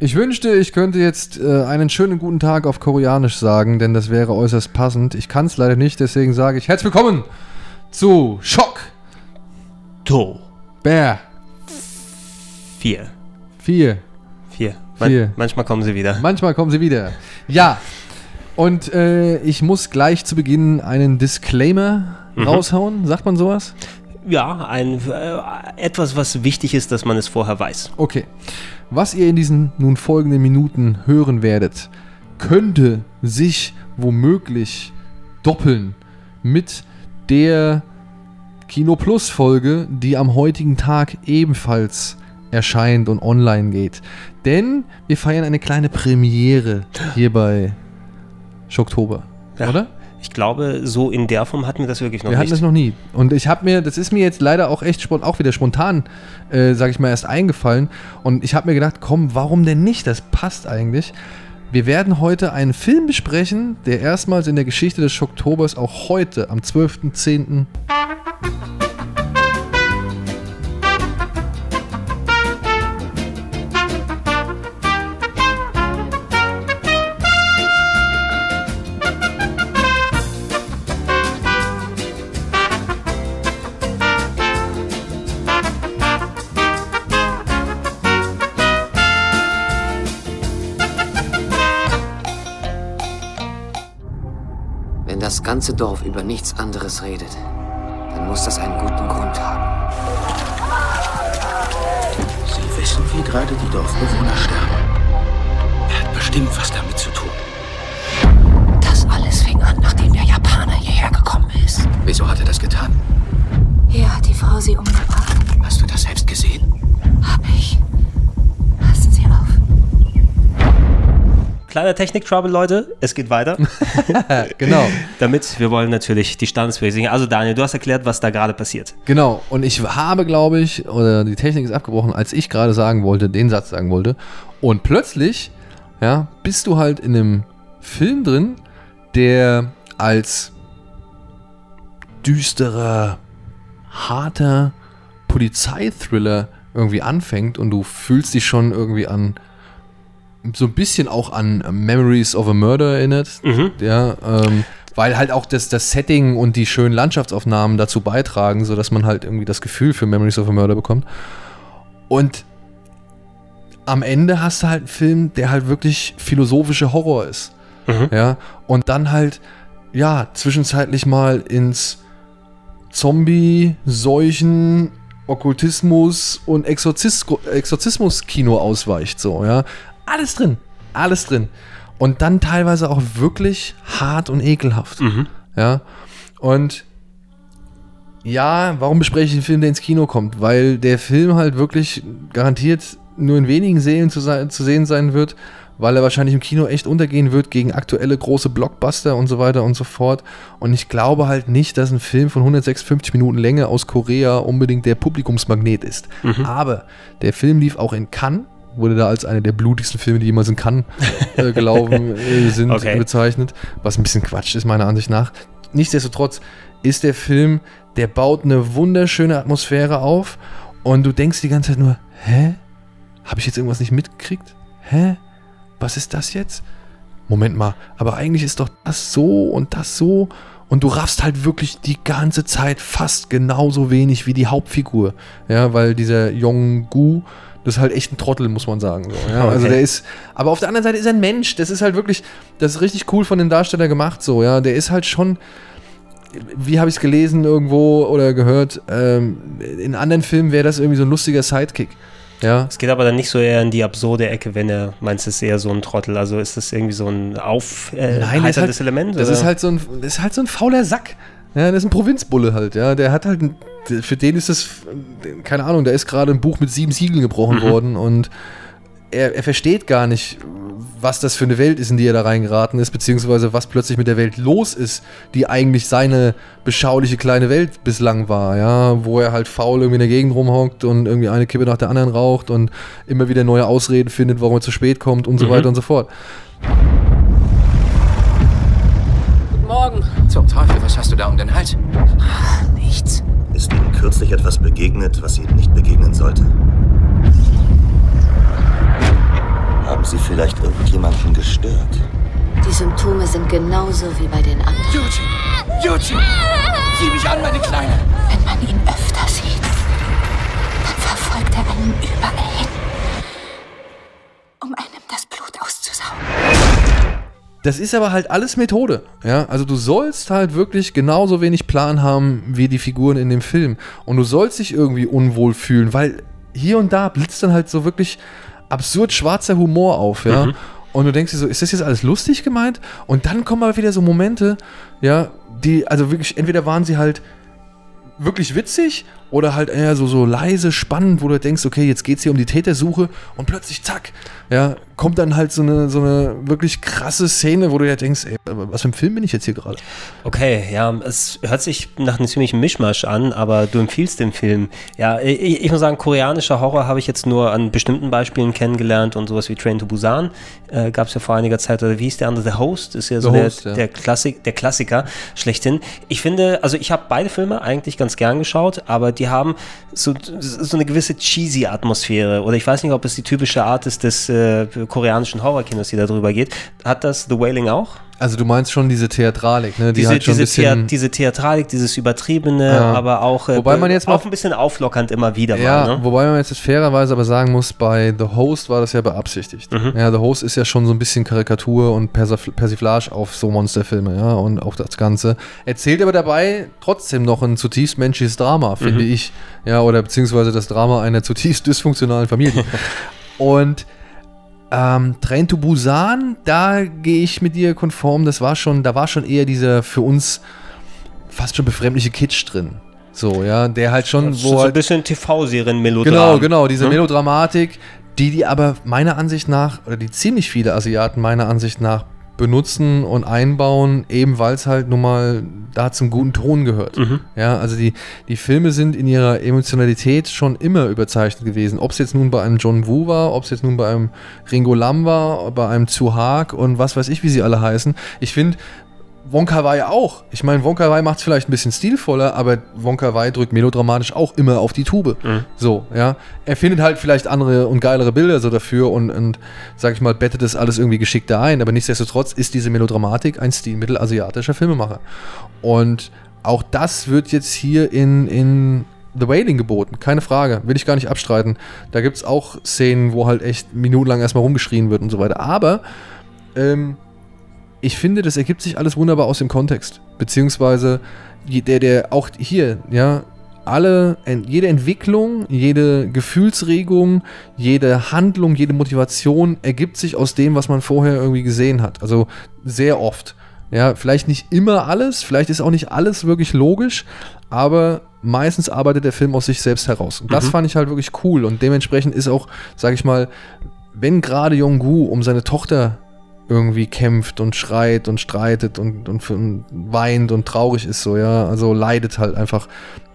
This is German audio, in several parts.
Ich wünschte, ich könnte jetzt äh, einen schönen guten Tag auf Koreanisch sagen, denn das wäre äußerst passend. Ich kann es leider nicht, deswegen sage ich herzlich willkommen zu Schock To. Bär Vier. 4. Vier. Vier. manchmal kommen sie wieder. Manchmal kommen sie wieder. Ja. Und äh, ich muss gleich zu Beginn einen Disclaimer raushauen. Sagt man sowas? Ja, ein, äh, etwas, was wichtig ist, dass man es vorher weiß. Okay. Was ihr in diesen nun folgenden Minuten hören werdet, könnte sich womöglich doppeln mit der Kino Plus Folge, die am heutigen Tag ebenfalls erscheint und online geht. Denn wir feiern eine kleine Premiere hier bei Schocktober. Ja. Oder? Ich glaube, so in der Form hatten wir das wirklich noch Wir hatten nicht. das noch nie. Und ich habe mir, das ist mir jetzt leider auch echt spon auch wieder spontan, äh, sage ich mal, erst eingefallen. Und ich habe mir gedacht, komm, warum denn nicht? Das passt eigentlich. Wir werden heute einen Film besprechen, der erstmals in der Geschichte des Schocktobers auch heute, am 12.10. Wenn das ganze Dorf über nichts anderes redet, dann muss das einen guten Grund haben. Sie wissen, wie gerade die Dorfbewohner sterben. Er hat bestimmt was damit zu tun. Das alles fing an, nachdem der Japaner hierher gekommen ist. Wieso hat er das getan? Er hat die Frau sie umgebracht. Kleiner Technik-Trouble, Leute. Es geht weiter. Genau, Damit, wir wollen natürlich die Standesbasic. Also Daniel, du hast erklärt, was da gerade passiert. genau. Und ich habe, glaube ich, oder die Technik ist abgebrochen, als ich gerade sagen wollte, den Satz sagen wollte. Und plötzlich, ja, bist du halt in einem Film drin, der als düsterer, harter Polizeithriller irgendwie anfängt und du fühlst dich schon irgendwie an so ein bisschen auch an Memories of a Murder erinnert. Ja, ähm, weil halt auch das, das Setting und die schönen Landschaftsaufnahmen dazu beitragen, sodass man halt irgendwie das Gefühl für Memories of a Murder bekommt. Und am Ende hast du halt einen Film, der halt wirklich philosophischer Horror ist. Ja, und dann halt, ja, zwischenzeitlich mal ins Zombie, Seuchen, Okkultismus und Exorzis Exorzismus-Kino ausweicht, so, ja. Alles drin, alles drin. Und dann teilweise auch wirklich hart und ekelhaft. Ja. Und ja, warum bespreche ich den Film, der ins Kino kommt? Weil der Film halt wirklich garantiert nur in wenigen Seelen zu, sein, zu sehen sein wird, weil er wahrscheinlich im Kino echt untergehen wird gegen aktuelle große Blockbuster und so weiter und so fort. Und ich glaube halt nicht, dass ein Film von 156 Minuten Länge aus Korea unbedingt der Publikumsmagnet ist. Aber der Film lief auch in Cannes, wurde da als einer der blutigsten Filme, die jemals in Cannes äh, gelaufen äh, sind, Okay. bezeichnet. Was ein bisschen Quatsch ist, meiner Ansicht nach. Nichtsdestotrotz ist der Film, der baut eine wunderschöne Atmosphäre auf und du denkst die ganze Zeit nur, hä? Habe ich jetzt irgendwas nicht mitgekriegt? Hä? Was ist das jetzt? Moment mal, aber eigentlich ist doch das so und das so und du raffst halt wirklich die ganze Zeit fast genauso wenig wie die Hauptfigur. Ja, weil dieser Yong-Gu, das ist halt echt ein Trottel, muss man sagen. So, ja? Also Okay. der ist, aber auf der anderen Seite ist er ein Mensch. Das ist halt wirklich, das ist richtig cool von dem Darsteller gemacht. So, ja, der ist halt schon, wie habe ich es gelesen irgendwo oder gehört, ähm, in anderen Filmen wäre das irgendwie so ein lustiger Sidekick. Ja, Es geht aber dann nicht so eher in die absurde Ecke, wenn er meinst, es ist eher so ein Trottel. Also ist das irgendwie so ein auf äh, Nein, das ist heiterndes halt, Element? Das oder? ist halt so ein, das ist halt so ein fauler Sack. Ja, das ist ein Provinzbulle halt, ja. Der hat halt, ein, für den ist das, keine Ahnung, da ist gerade ein Buch mit sieben Siegeln gebrochen worden und er, er versteht gar nicht, was das für eine Welt ist, in die er da reingeraten ist, beziehungsweise was plötzlich mit der Welt los ist, die eigentlich seine beschauliche kleine Welt bislang war, ja, wo er halt faul irgendwie in der Gegend rumhockt und irgendwie eine Kippe nach der anderen raucht und immer wieder neue Ausreden findet, warum er zu spät kommt und so Mhm. weiter und so fort. Guten Morgen. Zum Teufel, was hast du da um den Hals? Nichts. Ist Ihnen kürzlich etwas begegnet, was Ihnen nicht begegnen sollte? Haben Sie vielleicht irgendjemanden gestört? Die Symptome sind genauso wie bei den anderen. Yuji! Yuji! Sieh mich an, meine Kleine! Wenn man ihn öfter sieht, dann verfolgt er einen überall hin, um einem das Blut auszusaugen. Das ist aber halt alles Methode. Ja, also du sollst halt wirklich genauso wenig Plan haben wie die Figuren in dem Film. Und du sollst dich irgendwie unwohl fühlen, weil hier und da blitzt dann halt so wirklich absurd schwarzer Humor auf, ja. Und du denkst dir so, ist das jetzt alles lustig gemeint? Und dann kommen aber wieder so Momente, ja, die, also wirklich, entweder waren sie halt wirklich witzig oder halt eher so, so leise, spannend, wo du denkst, okay, jetzt geht's hier um die Tätersuche und plötzlich, zack, ja, kommt dann halt so eine, so eine wirklich krasse Szene, wo du ja denkst, ey, was für ein Film bin ich jetzt hier gerade? Okay, ja, es hört sich nach einem ziemlichen Mischmasch an, aber du empfiehlst den Film. Ja, ich, ich muss sagen, koreanischer Horror habe ich jetzt nur an bestimmten Beispielen kennengelernt und sowas wie Train to Busan äh, gab es ja vor einiger Zeit. Oder wie hieß der andere? The Host ist ja so der, Host, ja. der, Klassik, der Klassiker schlechthin. Ich finde, also ich habe beide Filme eigentlich ganz gern geschaut, aber die haben so, so eine gewisse cheesy Atmosphäre. Oder ich weiß nicht, ob es die typische Art ist des äh, koreanischen Horrorkinos, die da drüber geht. Hat das The Wailing auch? Also du meinst schon diese Theatralik, ne? Die diese, halt schon ein diese, Thea bisschen, diese Theatralik, dieses Übertriebene, Ja. aber auch, äh, Wobei man jetzt mal- auch ein bisschen auflockernd immer wieder ja, mal. Ne? wobei man jetzt fairerweise aber sagen muss, bei The Host war das ja beabsichtigt. Mhm. Ja, The Host ist ja schon so ein bisschen Karikatur und Persif Persiflage auf so Monsterfilme, ja, und auch das Ganze. Erzählt aber dabei trotzdem noch ein zutiefst menschliches Drama, finde Mhm. ich. Ja, oder beziehungsweise das Drama einer zutiefst dysfunktionalen Familie. und ähm, Train to Busan, da gehe ich mit dir konform, das war schon, da war schon eher dieser für uns fast schon befremdliche Kitsch drin. So, ja, der halt schon, so, wo so halt ein bisschen TV-Serien-Melodram. Genau, genau, diese Ne? Melodramatik, die die aber meiner Ansicht nach, oder die ziemlich viele Asiaten meiner Ansicht nach benutzen und einbauen, eben weil es halt nun mal da zum guten Ton gehört. Mhm. Ja, also die, die Filme sind in ihrer Emotionalität schon immer überzeichnet gewesen. Ob es jetzt nun bei einem John Woo war, ob es jetzt nun bei einem Ringo Lam war, bei einem Zu Haag und was weiß ich, wie sie alle heißen. Ich finde, Wonka Wai auch. Ich meine, Wonka Wai macht es vielleicht ein bisschen stilvoller, aber Wonka Wai drückt melodramatisch auch immer auf die Tube. So, ja. Er findet halt vielleicht andere und geilere Bilder so dafür und, und sag ich mal, bettet das alles irgendwie geschickter ein, aber nichtsdestotrotz ist diese Melodramatik ein Stilmittel asiatischer Filmemacher. Und auch das wird jetzt hier in, in The Wailing geboten, keine Frage, will ich gar nicht abstreiten. Da gibt es auch Szenen, wo halt echt minutenlang erstmal rumgeschrien wird und so weiter. Aber ähm, ich finde, das ergibt sich alles wunderbar aus dem Kontext. Beziehungsweise der, der auch hier, ja, alle, jede Entwicklung, jede Gefühlsregung, jede Handlung, jede Motivation ergibt sich aus dem, was man vorher irgendwie gesehen hat. Also sehr oft. Ja, vielleicht nicht immer alles, vielleicht ist auch nicht alles wirklich logisch, aber meistens arbeitet der Film aus sich selbst heraus. Und das fand ich halt wirklich cool. Und dementsprechend ist auch, sag ich mal, wenn gerade Yong-Gu um seine Tochter irgendwie kämpft und schreit und streitet und, und, und weint und traurig ist so, ja, also leidet halt einfach,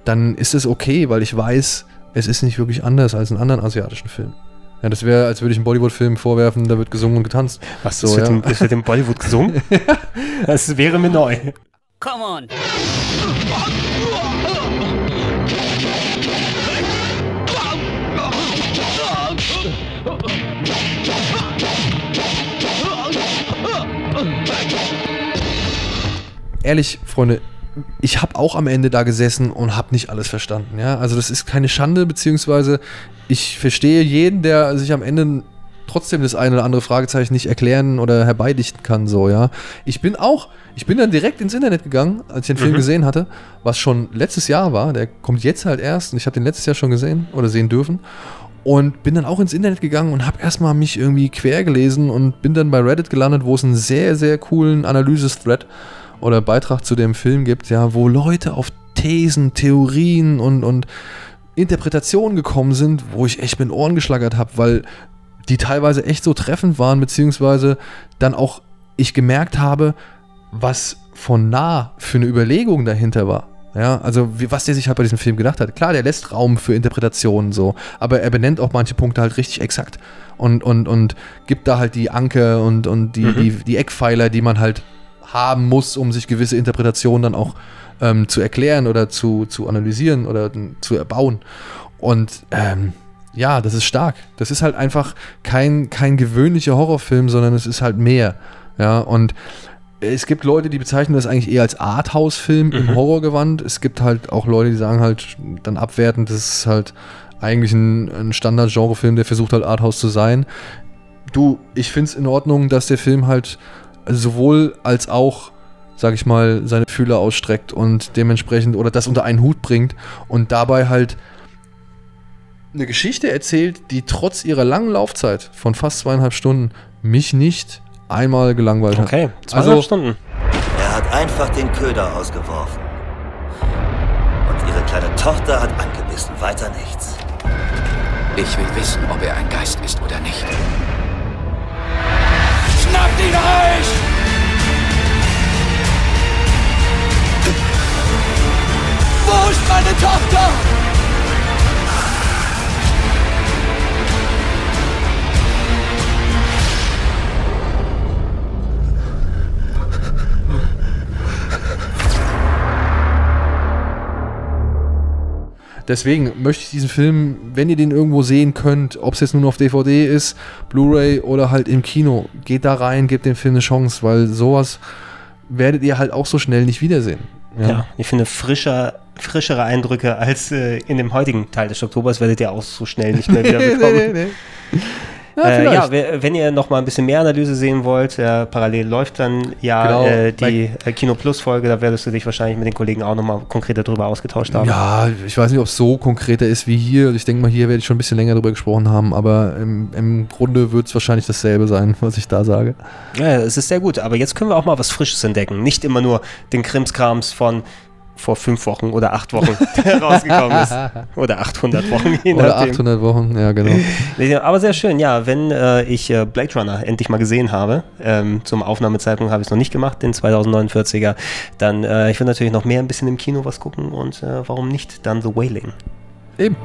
dann ist es okay, weil ich weiß, es ist nicht wirklich anders als in anderen asiatischen Filmen. Ja, das wäre, als würde ich einen Bollywood-Film vorwerfen, da wird gesungen und getanzt. Was, So, das, wird ja. im, das wird im Bollywood gesungen? das wäre mir neu. Come on. Ehrlich, Freunde, ich habe auch am Ende da gesessen und habe nicht alles verstanden. Ja, also das ist keine Schande, beziehungsweise ich verstehe jeden, der sich am Ende trotzdem das eine oder andere Fragezeichen nicht erklären oder herbeidichten kann. So, ja. Ich bin auch, ich bin dann direkt ins Internet gegangen, als ich den Film gesehen hatte, was schon letztes Jahr war. Der kommt jetzt halt erst und ich habe den letztes Jahr schon gesehen oder sehen dürfen. Und bin dann auch ins Internet gegangen und habe erstmal mich irgendwie quer gelesen und bin dann bei Reddit gelandet, wo es einen sehr, sehr coolen Analysis-Thread oder Beitrag zu dem Film gibt, ja, wo Leute auf Thesen, Theorien und, und Interpretationen gekommen sind, wo ich echt mit den Ohren geschlagert habe, weil die teilweise echt so treffend waren, beziehungsweise dann auch ich gemerkt habe, was von nah für eine Überlegung dahinter war. Ja, also wie, was der sich halt bei diesem Film gedacht hat. Klar, der lässt Raum für Interpretationen so, aber er benennt auch manche Punkte halt richtig exakt und, und, und gibt da halt die Anker und, und die, Mhm. die, die Eckpfeiler, die man halt haben muss, um sich gewisse Interpretationen dann auch ähm, zu erklären oder zu, zu analysieren oder ähm, zu erbauen. Und ähm, ja, das ist stark. Das ist halt einfach kein, kein gewöhnlicher Horrorfilm, sondern es ist halt mehr. Ja, und es gibt Leute, die bezeichnen das eigentlich eher als Arthouse-Film im Horrorgewand. Es gibt halt auch Leute, die sagen halt dann abwertend, das ist halt eigentlich ein, ein Standard-Genre-Film, der versucht halt Arthouse zu sein. Du, ich finde es in Ordnung, dass der Film halt sowohl als auch, sag ich mal, seine Fühler ausstreckt und dementsprechend oder das unter einen Hut bringt und dabei halt eine Geschichte erzählt, die trotz ihrer langen Laufzeit von fast zweieinhalb Stunden mich nicht einmal gelangweilt hat. Okay, zweieinhalb Also- Stunden. Er hat einfach den Köder ausgeworfen. Und ihre kleine Tochter hat angebissen. Weiter nichts. Ich will wissen, ob er ein Geist ist oder nicht. Deswegen möchte ich diesen Film, wenn ihr den irgendwo sehen könnt, ob es jetzt nun auf DVD ist, Blu-ray oder halt im Kino, geht da rein, gebt dem Film eine Chance, weil sowas werdet ihr halt auch so schnell nicht wiedersehen. Ja. ich finde frischer, frischere Eindrücke als äh, in dem heutigen Teil des Oktobers werdet ihr auch so schnell nicht mehr wieder bekommen. Ja, äh, ja, wenn ihr noch mal ein bisschen mehr Analyse sehen wollt, äh, parallel läuft dann ja Genau, äh, die äh, Kino Plus Folge, da werdest du dich wahrscheinlich mit den Kollegen auch noch mal konkreter drüber ausgetauscht haben. Ja, ich weiß nicht, ob es so konkreter ist wie hier. Ich denke mal, hier werde ich schon ein bisschen länger drüber gesprochen haben, aber im, im Grunde wird es wahrscheinlich dasselbe sein, was ich da sage. Ja, es ist sehr gut, aber jetzt können wir auch mal was Frisches entdecken. Nicht immer nur den Krimskrams von vor fünf Wochen oder acht Wochen, rausgekommen ist. Oder 800 Wochen, je Oder nachdem. 800 Wochen, ja, genau. Aber sehr schön, ja, wenn äh, ich äh, Blade Runner endlich mal gesehen habe, ähm, zum Aufnahmezeitpunkt habe ich es noch nicht gemacht, den 2049er, dann, äh, ich will natürlich noch mehr ein bisschen im Kino was gucken und äh, warum nicht dann The Wailing. Eben.